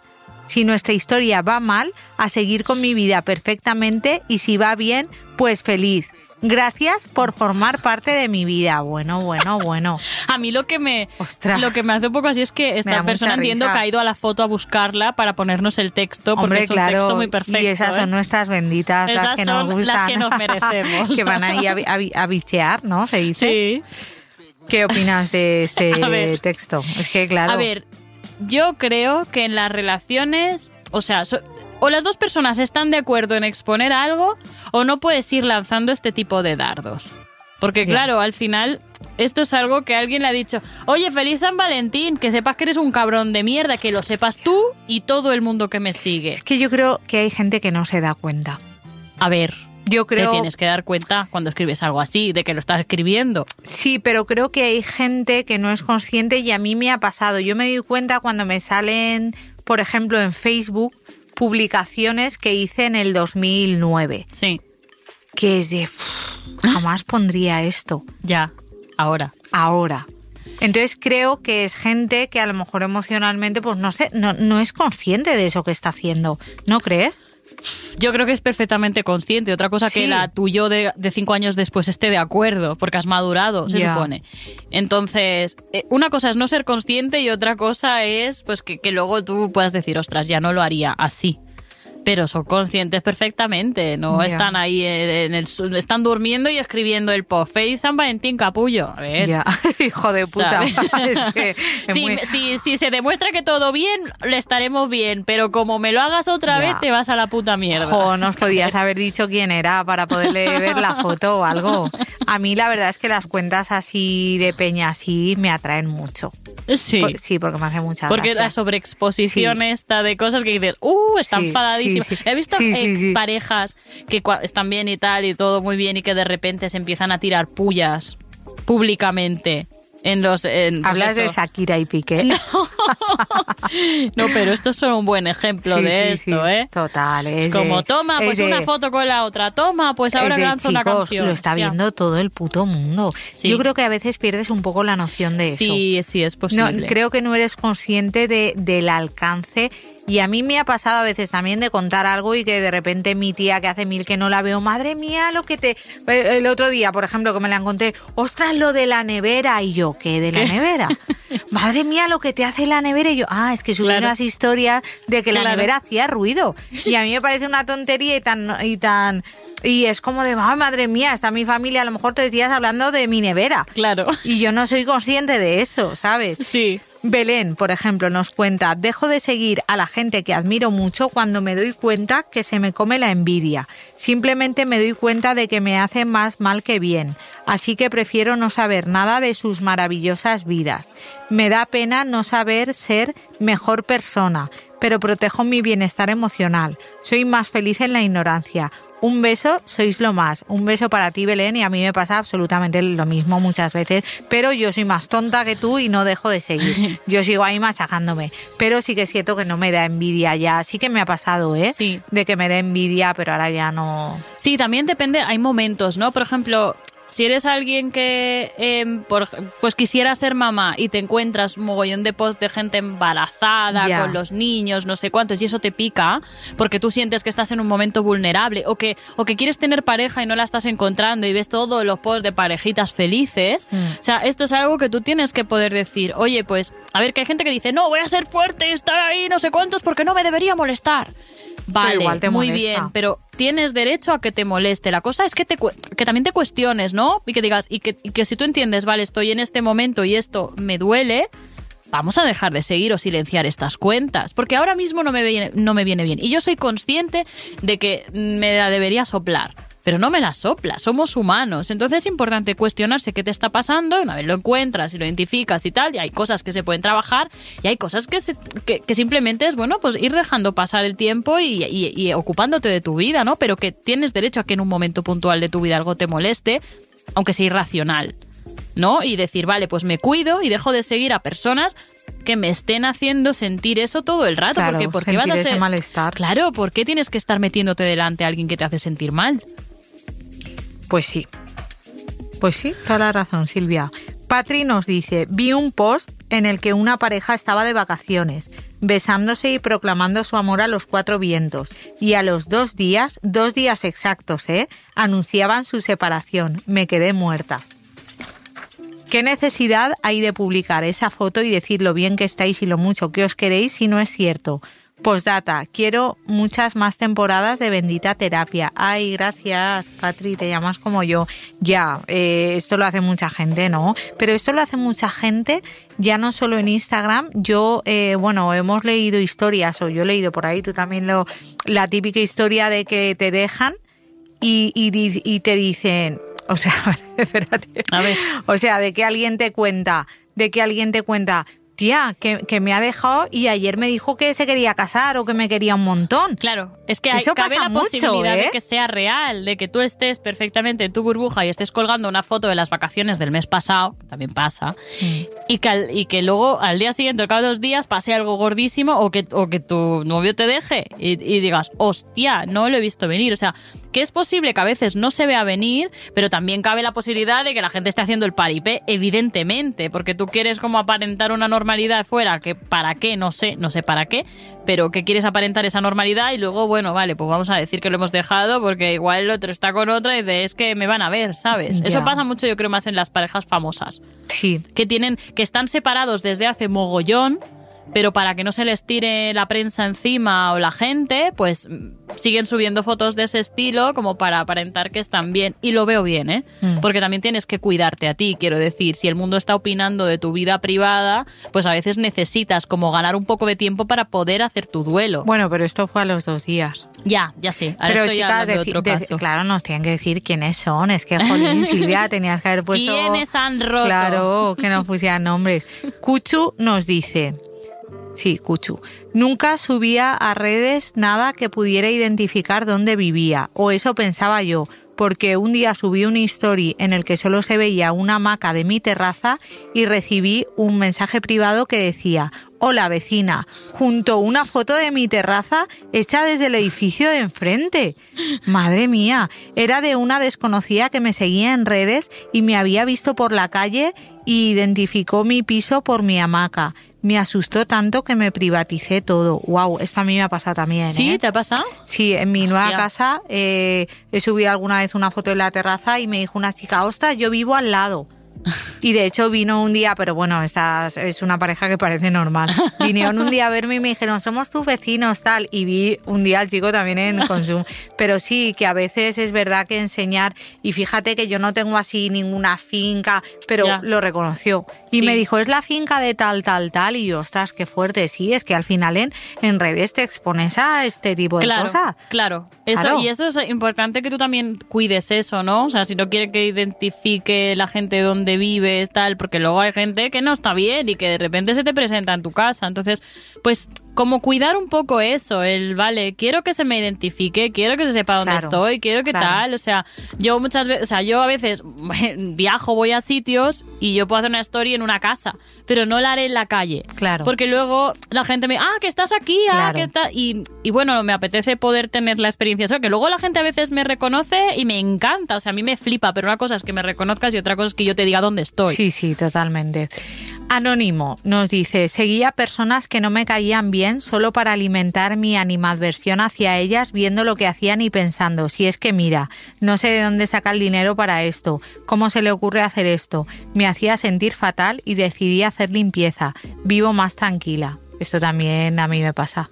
Speaker 4: Si nuestra historia va mal, a seguir con mi vida perfectamente y si va bien, pues feliz. Gracias por formar parte de mi vida. Bueno, bueno, bueno.
Speaker 5: A mí lo que me
Speaker 4: Ostras.
Speaker 5: lo que me hace un poco así es que esta persona entiendo que ha ido a la foto a buscarla para ponernos el texto porque
Speaker 4: Hombre,
Speaker 5: es un
Speaker 4: claro.
Speaker 5: texto muy perfecto.
Speaker 4: y esas
Speaker 5: ¿eh?
Speaker 4: son nuestras benditas, las
Speaker 5: Esas
Speaker 4: que nos
Speaker 5: son las
Speaker 4: gustan.
Speaker 5: que nos merecemos.
Speaker 4: que van ahí a, a, a bichear, ¿no? Se dice.
Speaker 5: Sí.
Speaker 4: ¿Qué opinas de este texto? Es que, claro.
Speaker 5: A ver, yo creo que en las relaciones, o sea, so- o las dos personas están de acuerdo en exponer algo o no puedes ir lanzando este tipo de dardos. Porque claro, al final esto es algo que alguien le ha dicho, oye, feliz San Valentín, que sepas que eres un cabrón de mierda, que lo sepas tú y todo el mundo que me sigue.
Speaker 4: Es que yo creo que hay gente que no se da cuenta.
Speaker 5: A ver,
Speaker 4: Yo
Speaker 5: te
Speaker 4: creo.
Speaker 5: tienes que dar cuenta cuando escribes algo así, de que lo estás escribiendo.
Speaker 4: Sí, pero creo que hay gente que no es consciente y a mí me ha pasado. Yo me doy cuenta cuando me salen, por ejemplo, en Facebook, publicaciones que hice en el 2009,
Speaker 5: Sí,
Speaker 4: que es de, "Uf, jamás pondría esto
Speaker 5: ya, ahora.
Speaker 4: ahora. Entonces creo que es gente que a lo mejor emocionalmente, pues no sé, no, no es consciente de eso que está haciendo. ¿No crees?
Speaker 5: Yo creo que es perfectamente consciente. Otra cosa
Speaker 4: Sí.
Speaker 5: que la tuyo de, de cinco años después esté de acuerdo, porque has madurado, se supone. Entonces, eh, una cosa es no ser consciente y otra cosa es pues que, que luego tú puedas decir, ostras, ya no lo haría así. Pero son conscientes perfectamente, no están ahí eh, en el están durmiendo y escribiendo el post. Feliz San Valentín, capullo. A ver.
Speaker 4: Ya, hijo de puta. es que es
Speaker 5: si,
Speaker 4: muy-
Speaker 5: si- si se demuestra que todo bien, le estaremos bien. Pero como me lo hagas otra vez, te vas a la puta mierda.
Speaker 4: Jo, nos podías haber dicho quién era para poderle ver la foto o algo. A mí la verdad es que las cuentas así de peña así me atraen mucho.
Speaker 5: Sí.
Speaker 4: Por- sí, porque me hace mucha
Speaker 5: Porque la sobreexposición
Speaker 4: Sí.
Speaker 5: esta de cosas que dices, uh, está
Speaker 4: Sí,
Speaker 5: enfadadísimo.
Speaker 4: Sí, sí.
Speaker 5: He visto
Speaker 4: Sí, sí.
Speaker 5: parejas que están bien y tal y todo muy bien y que de repente se empiezan a tirar pullas públicamente en los... en, pues
Speaker 4: Hablas de. Shakira y Piqué.
Speaker 5: No, pero esto es solo un buen ejemplo
Speaker 4: Sí,
Speaker 5: de
Speaker 4: sí,
Speaker 5: esto,
Speaker 4: sí.
Speaker 5: ¿eh?
Speaker 4: Total.
Speaker 5: Es,
Speaker 4: Es
Speaker 5: como,
Speaker 4: de-
Speaker 5: toma,
Speaker 4: es
Speaker 5: pues
Speaker 4: de-
Speaker 5: una foto con la otra, toma, pues ahora lanzo una canción.
Speaker 4: Lo está viendo todo el puto mundo. Yo creo que a veces pierdes un poco la noción de eso.
Speaker 5: Sí, sí, es
Speaker 4: No,
Speaker 5: posible.
Speaker 4: creo que no eres consciente de, del alcance. Y a mí me ha pasado a veces también de contar algo y que de repente mi tía que hace mil que no la veo, madre mía, lo que te... El otro día, por ejemplo, que me la encontré, ostras, lo de la nevera. Y yo, ¿qué de la
Speaker 5: ¿Qué?
Speaker 4: nevera? madre mía, lo que te hace la nevera. Y yo, ah, es que subí
Speaker 5: Claro.
Speaker 4: unas historias de que la nevera hacía ruido. Y a mí me parece una tontería y tan... Y tan y es como de, "Ah, madre mía, está mi familia a lo mejor tres días hablando de mi nevera.
Speaker 5: Claro.
Speaker 4: Y yo no soy consciente de eso, ¿sabes?
Speaker 5: Sí.
Speaker 4: Belén, por ejemplo, nos cuenta, dejo de seguir a la gente que admiro mucho cuando me doy cuenta que se me come la envidia. Simplemente me doy cuenta de que me hace más mal que bien. Así que prefiero no saber nada de sus maravillosas vidas. Me da pena no saber ser mejor persona, pero protejo mi bienestar emocional. Soy más feliz en la ignorancia. Un beso, sois lo más. Un beso para ti, Belén, y a mí me pasa absolutamente lo mismo muchas veces, pero yo soy más tonta que tú y no dejo de seguir. Yo sigo ahí masajándome. Pero sí que es cierto que no me da envidia ya. Sí que me ha pasado, ¿eh?
Speaker 5: Sí.
Speaker 4: De que me dé envidia, pero ahora ya no.
Speaker 5: Sí, también depende, hay momentos, ¿no? Por ejemplo, si eres alguien que em, por- pues quisiera ser mamá y te encuentras un mogollón de post de gente embarazada con los niños, no sé cuántos, y eso te pica porque tú sientes que estás en un momento vulnerable o que, o que quieres tener pareja y no la estás encontrando y ves todos los posts de parejitas felices.
Speaker 4: Mm.
Speaker 5: O sea, esto es algo que tú tienes que poder decir, oye, pues, a ver, que hay gente que dice, no, voy a ser fuerte, estar ahí, no sé cuántos, porque no me debería molestar. Vale,
Speaker 4: igual te
Speaker 5: muy bien, pero tienes derecho a que te moleste. La cosa es que, te, que también te cuestiones, ¿no? Y que digas, y que, y que si tú entiendes, vale, estoy en este momento y esto me duele, vamos a dejar de seguir o silenciar estas cuentas, porque ahora mismo no me viene, no me viene bien. Y yo soy consciente de que me la debería soplar. Pero no me la sopla, somos humanos. Entonces es importante cuestionarse qué te está pasando, una vez lo encuentras y lo identificas y tal, y hay cosas que se pueden trabajar y hay cosas que, se- que, que simplemente es, bueno, pues ir dejando pasar el tiempo y, y- y ocupándote de tu vida, ¿no? Pero que tienes derecho a que en un momento puntual de tu vida algo te moleste, aunque sea irracional. ¿no? Y decir, vale, pues me cuido y dejo de seguir a personas que me estén haciendo sentir eso todo el rato.
Speaker 4: Claro,
Speaker 5: porque, porque vas a ser.
Speaker 4: malestar.
Speaker 5: Claro, ¿por qué tienes que estar metiéndote delante a alguien que te hace sentir mal?
Speaker 4: Pues sí. Pues sí, toda la razón, Silvia. Patri nos dice, vi un post en el que una pareja estaba de vacaciones, besándose y proclamando su amor a los cuatro vientos, y a los dos días, dos días exactos, ¿eh? anunciaban su separación. Me quedé muerta. ¿Qué necesidad hay de publicar esa foto y decir lo bien que estáis y lo mucho que os queréis si no es cierto? Postdata, quiero muchas más temporadas de Bendita Terapia. Ay, gracias, Patri, te llamas como yo. Ya, eh, esto lo hace mucha gente, ¿no? Pero esto lo hace mucha gente ya no solo en Instagram. Yo, eh, bueno, hemos leído historias, o yo he leído por ahí, tú también lo, la típica historia de que te dejan y, y y te dicen, o sea, espérate.
Speaker 5: A ver.
Speaker 4: O sea, de que alguien te cuenta, de que alguien te cuenta, tía, que, que me ha dejado y ayer me dijo que se quería casar o que me quería un montón.
Speaker 5: Claro, es que hay,
Speaker 4: Eso
Speaker 5: cabe
Speaker 4: pasa
Speaker 5: la
Speaker 4: mucho,
Speaker 5: posibilidad
Speaker 4: ¿eh?
Speaker 5: de que sea real, de que tú estés perfectamente en tu burbuja y estés colgando una foto de las vacaciones del mes pasado, que también pasa,
Speaker 4: Mm.
Speaker 5: y, que al- y que luego al día siguiente, al cabo de dos días, pase algo gordísimo o que, o que tu novio te deje y, y digas, hostia, no lo he visto venir. O sea, que es posible que a veces no se vea venir, pero también cabe la posibilidad de que la gente esté haciendo el paripé, evidentemente, porque tú quieres como aparentar una normalidad fuera, que para qué, no sé, no sé para qué, pero que quieres aparentar esa normalidad y luego, bueno, vale, pues vamos a decir que lo hemos dejado porque igual el otro está con otra y de es que me van a ver, ¿sabes? Eso pasa mucho yo creo más en las parejas famosas.
Speaker 4: Sí,
Speaker 5: que tienen que están separados desde hace mogollón, pero para que no se les tire la prensa encima o la gente, pues mm, siguen subiendo fotos de ese estilo como para aparentar que están bien y lo veo bien, ¿eh?
Speaker 4: Mm.
Speaker 5: Porque también tienes que cuidarte a ti, quiero decir, si el mundo está opinando de tu vida privada, pues a veces necesitas como ganar un poco de tiempo para poder hacer tu duelo.
Speaker 4: bueno, pero esto fue a los dos días.
Speaker 5: ya, ya sé, ahora
Speaker 4: pero
Speaker 5: estoy
Speaker 4: chicas,
Speaker 5: de otro caso.
Speaker 4: claro, nos tienen que decir quiénes son. Es que, jolín, Silvia, tenías que haber puesto...
Speaker 5: ¿Quiénes han roto?
Speaker 4: Claro, que no pusieran nombres. Cuchu nos dice, sí, Cuchu, nunca subía a redes nada que pudiera identificar dónde vivía, o eso pensaba yo, porque un día subí un story en el que solo se veía una hamaca de mi terraza y recibí un mensaje privado que decía, hola vecina, junto una foto de mi terraza hecha desde el edificio de enfrente. Madre mía, era de una desconocida que me seguía en redes y me había visto por la calle y identificó mi piso por mi hamaca. Me asustó tanto que me privaticé todo. Wow, esto a mí me ha pasado también.
Speaker 5: ¿Sí?
Speaker 4: ¿eh?
Speaker 5: ¿Te ha pasado?
Speaker 4: Sí, en mi nueva casa eh, he subido alguna vez una foto en la terraza y me dijo una chica, ostras, yo vivo al lado. Y de hecho vino un día, pero bueno, esta es una pareja que parece normal. Vinieron un día a verme y me dijeron, somos tus vecinos, tal. Y vi un día al chico también en Consum. Pero sí, que a veces es verdad que enseñar, y fíjate que yo no tengo así ninguna finca, pero
Speaker 5: Ya.
Speaker 4: lo reconoció. Y
Speaker 5: Sí.
Speaker 4: me dijo, es la finca de tal, tal, tal. Y yo, ostras, qué fuerte. Sí, es que al final en, en redes te expones a este tipo de
Speaker 5: Claro,
Speaker 4: cosas.
Speaker 5: claro. Eso,
Speaker 4: Claro.
Speaker 5: Y eso es importante que tú también cuides eso, ¿no? O sea, si no quiere que identifique la gente donde vives, tal, porque luego hay gente que no está bien y que de repente se te presenta en tu casa. Entonces, pues como cuidar un poco eso, el, vale, quiero que se me identifique, quiero que se sepa dónde
Speaker 4: Claro,
Speaker 5: estoy, quiero que
Speaker 4: claro.
Speaker 5: tal, o sea, yo muchas veces, o sea, yo a veces viajo, voy a sitios y yo puedo hacer una story en una casa, pero no la haré en la calle.
Speaker 4: Claro.
Speaker 5: Porque luego la gente me, ah, que estás aquí, ah,
Speaker 4: Claro.
Speaker 5: que estás... Y, y bueno, me apetece poder tener la experiencia. Eso, que luego la gente a veces me reconoce y me encanta, o sea, a mí me flipa, pero una cosa es que me reconozcas y otra cosa es que yo te diga dónde estoy.
Speaker 4: Sí, sí, totalmente. Anónimo nos dice, seguía personas que no me caían bien solo para alimentar mi animadversión hacia ellas viendo lo que hacían y pensando, si es que mira, no sé de dónde saca el dinero para esto, cómo se le ocurre hacer esto, me hacía sentir fatal y decidí hacer limpieza, vivo más tranquila. Esto también a mí me pasa.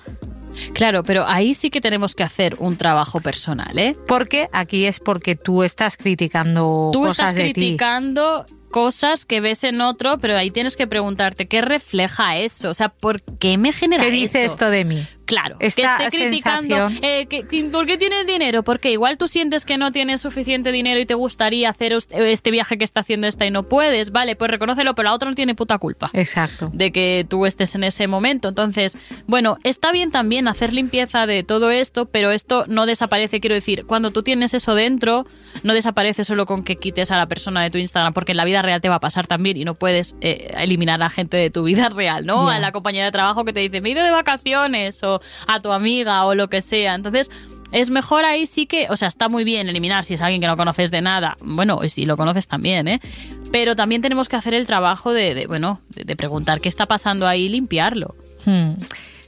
Speaker 5: Claro, pero ahí sí que tenemos que hacer un trabajo personal, ¿eh?
Speaker 4: Porque aquí es porque tú estás criticando
Speaker 5: Tú
Speaker 4: cosas
Speaker 5: estás
Speaker 4: de ti.
Speaker 5: criticando cosas que ves en otro, pero ahí tienes que preguntarte qué refleja eso, o sea, ¿por qué me genera
Speaker 4: ¿Qué dice
Speaker 5: eso?
Speaker 4: esto de mí?
Speaker 5: Claro,
Speaker 4: Esta
Speaker 5: que esté criticando. eh, que- ¿Por qué tienes dinero? Porque igual tú sientes que no tienes suficiente dinero y te gustaría hacer us- este viaje que está haciendo esta y no puedes. Vale, pues reconócelo, pero la otra no tiene puta culpa
Speaker 4: Exacto.
Speaker 5: de que tú estés en ese momento. Entonces, bueno, está bien también hacer limpieza de todo esto, pero esto no desaparece. Quiero decir, cuando tú tienes eso dentro, no desaparece solo con que quites a la persona de tu Instagram, porque en la vida real te va a pasar también y no puedes eh, eliminar a gente de tu vida real, ¿no? A la compañera de trabajo que te dice, me he ido de vacaciones, o a tu amiga, o lo que sea. Entonces, es mejor ahí sí que, o sea, está muy bien eliminar si es alguien que no conoces de nada. Bueno, y si lo conoces también, ¿eh? Pero también tenemos que hacer el trabajo de, de, bueno, de, de preguntar qué está pasando ahí y limpiarlo.
Speaker 4: Hmm.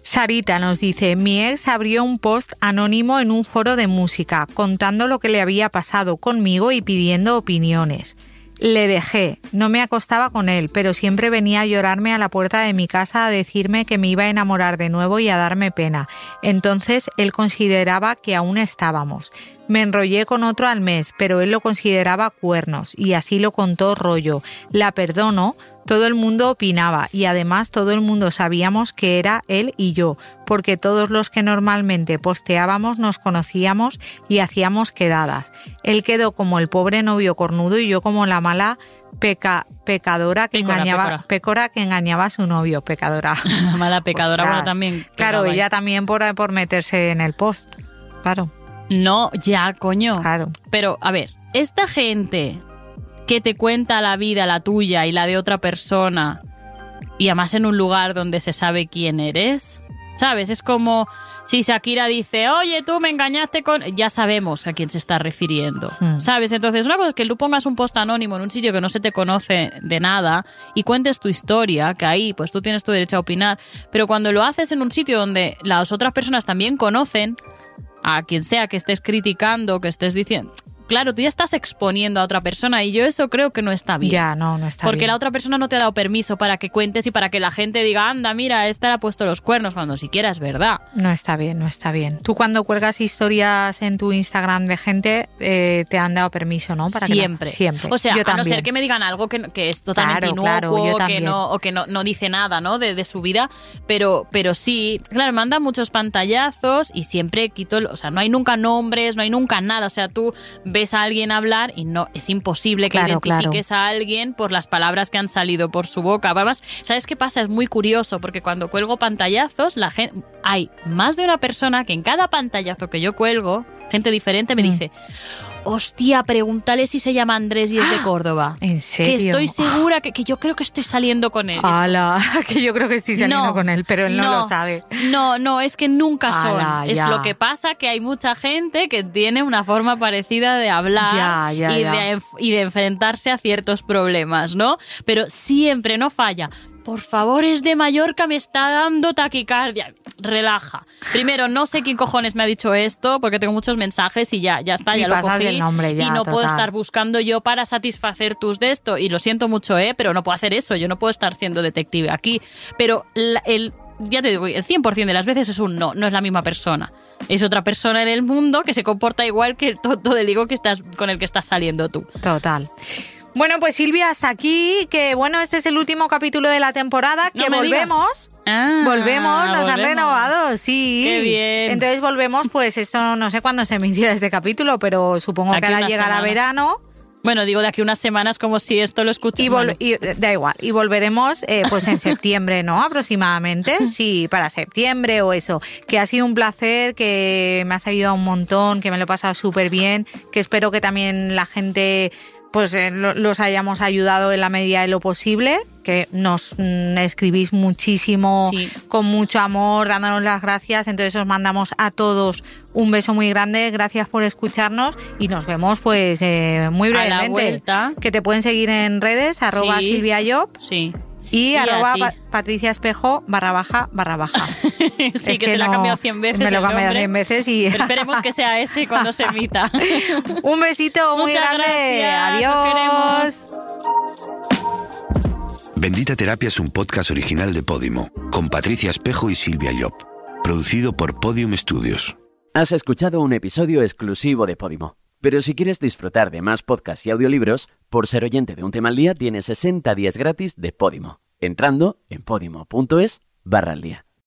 Speaker 4: Sarita nos dice, mi ex abrió un post anónimo en un foro de música contando lo que le había pasado conmigo y pidiendo opiniones. Le dejé, no me acostaba con él, pero siempre venía a llorarme a la puerta de mi casa a decirme que me iba a enamorar de nuevo y a darme pena. Entonces él consideraba que aún estábamos. Me enrollé con otro al mes, pero él lo consideraba cuernos y así lo contó rollo. La perdono, todo el mundo opinaba y además todo el mundo sabíamos que era él y yo, porque todos los que normalmente posteábamos nos conocíamos y hacíamos quedadas. Él quedó como el pobre novio cornudo y yo como la mala peca, pecadora que engañaba
Speaker 5: pécora
Speaker 4: que engañaba a su novio, pecadora.
Speaker 5: Mala pecadora, bueno, también.
Speaker 4: Claro,
Speaker 5: ahí.
Speaker 4: ella también por, por meterse en el post. Claro,
Speaker 5: No, ya, coño.
Speaker 4: claro.
Speaker 5: Pero, a ver, esta gente que te cuenta la vida, la tuya y la de otra persona, y además en un lugar donde se sabe quién eres, ¿sabes? Es como si Shakira dice, oye, tú me engañaste con... Ya sabemos a quién se está refiriendo,
Speaker 4: Hmm.
Speaker 5: ¿sabes? Entonces, una cosa es que tú pongas un post anónimo en un sitio que no se te conoce de nada y cuentes tu historia, que ahí pues tú tienes tu derecho a opinar, pero cuando lo haces en un sitio donde las otras personas también conocen, a quien sea que estés criticando, que estés diciendo. Claro, tú ya estás exponiendo a otra persona y yo eso creo que no está bien.
Speaker 4: Ya, no, no está
Speaker 5: Porque
Speaker 4: bien.
Speaker 5: la otra persona no te ha dado permiso para que cuentes y para que la gente diga, anda, mira, esta le ha puesto los cuernos, cuando siquiera es verdad.
Speaker 4: No está bien, no está bien. Tú cuando cuelgas historias en tu Instagram de gente, eh, te han dado permiso, ¿no? Para que
Speaker 5: siempre.
Speaker 4: siempre.
Speaker 5: O sea,
Speaker 4: Yo
Speaker 5: a no ser que me digan algo que, que es totalmente
Speaker 4: Claro,
Speaker 5: inocuo, que no, o que no, no dice nada, ¿no? De, de su vida. Pero, pero sí, claro, me mandan muchos pantallazos y siempre quito, o sea, no hay nunca nombres, no hay nunca nada. O sea, tú ves a alguien hablar y no, es imposible que
Speaker 4: Claro,
Speaker 5: identifiques a alguien por las palabras que han salido por su boca. Además, ¿sabes qué pasa? Es muy curioso porque cuando cuelgo pantallazos, la gente, hay más de una persona que en cada pantallazo que yo cuelgo, gente diferente me
Speaker 4: Mm.
Speaker 5: dice, hostia, pregúntale si se llama Andrés y es de Córdoba.
Speaker 4: ¿En
Speaker 5: Que
Speaker 4: serio?
Speaker 5: estoy segura que, que yo creo que estoy saliendo con él.
Speaker 4: Ala, que yo creo que estoy saliendo
Speaker 5: No,
Speaker 4: con él, pero él no,
Speaker 5: no.
Speaker 4: lo sabe.
Speaker 5: No, no, es que nunca son.
Speaker 4: Ala,
Speaker 5: es lo que pasa que hay mucha gente que tiene una forma parecida de hablar
Speaker 4: Ya, ya,
Speaker 5: y,
Speaker 4: ya.
Speaker 5: De, y de enfrentarse a ciertos problemas, ¿no? Pero siempre no falla. Por favor, es de Mallorca, me está dando taquicardia. Relaja. Primero, no sé quién cojones me ha dicho esto, porque tengo muchos mensajes y ya, ya está,
Speaker 4: Y
Speaker 5: ya lo cogí.
Speaker 4: nombre ya,
Speaker 5: y no puedo estar buscando yo para satisfacer tus de esto. Y lo siento mucho, ¿eh? Pero no puedo hacer eso. Yo no puedo estar siendo detective aquí. Pero la- el, ya te digo, el 100% de las veces es un no, no es la misma persona. Es otra persona en el mundo que se comporta igual que el tonto del higo que estás, con el que estás saliendo tú.
Speaker 4: Total. Bueno, pues Silvia, hasta aquí, que bueno, este es el último capítulo de la temporada, que
Speaker 5: No
Speaker 4: volvemos.
Speaker 5: Ah,
Speaker 4: volvemos, nos han renovado, sí.
Speaker 5: Qué bien.
Speaker 4: Entonces volvemos, pues esto no sé cuándo se emitirá este capítulo, pero supongo
Speaker 5: Aquí
Speaker 4: que ahora llegará verano.
Speaker 5: Bueno, digo de aquí unas semanas como si esto lo escuchas.
Speaker 4: Y, y, da igual, y volveremos eh, pues en septiembre, ¿no? Aproximadamente, sí, para septiembre o eso. Que ha sido un placer, que me has ayudado un montón, que me lo he pasado súper bien, que espero que también la gente pues eh, lo- los hayamos ayudado en la medida de lo posible, que nos mm, escribís muchísimo,
Speaker 5: Sí.
Speaker 4: con mucho amor, dándonos las gracias. Entonces os mandamos a todos un beso muy grande, gracias por escucharnos y nos vemos pues eh, muy
Speaker 5: A la
Speaker 4: brevemente.
Speaker 5: vuelta.
Speaker 4: Que te pueden seguir en redes, arroba
Speaker 5: Sí.
Speaker 4: Silvia Job
Speaker 5: Sí.
Speaker 4: Y,
Speaker 5: Y a
Speaker 4: arroba. Pa- Patricia Espejo barra baja barra baja.
Speaker 5: sí,
Speaker 4: Es
Speaker 5: que, se le ha cambiado 100 veces.
Speaker 4: Me lo he cambiado
Speaker 5: nombre.
Speaker 4: 100 veces y...
Speaker 5: Pero esperemos que sea ese cuando se emita.
Speaker 4: un besito muy
Speaker 5: Muchas
Speaker 4: grande.
Speaker 5: gracias,
Speaker 4: Adiós.
Speaker 6: Bendita Terapia es un podcast original de Podimo, con Patricia Espejo y Silvia Llop, producido por Podium Studios.
Speaker 2: Has escuchado un episodio exclusivo de Podimo. Pero si quieres disfrutar de más podcasts y audiolibros, por ser oyente de un tema al día tienes 60 días gratis de Podimo, entrando en podimo.es barra al día.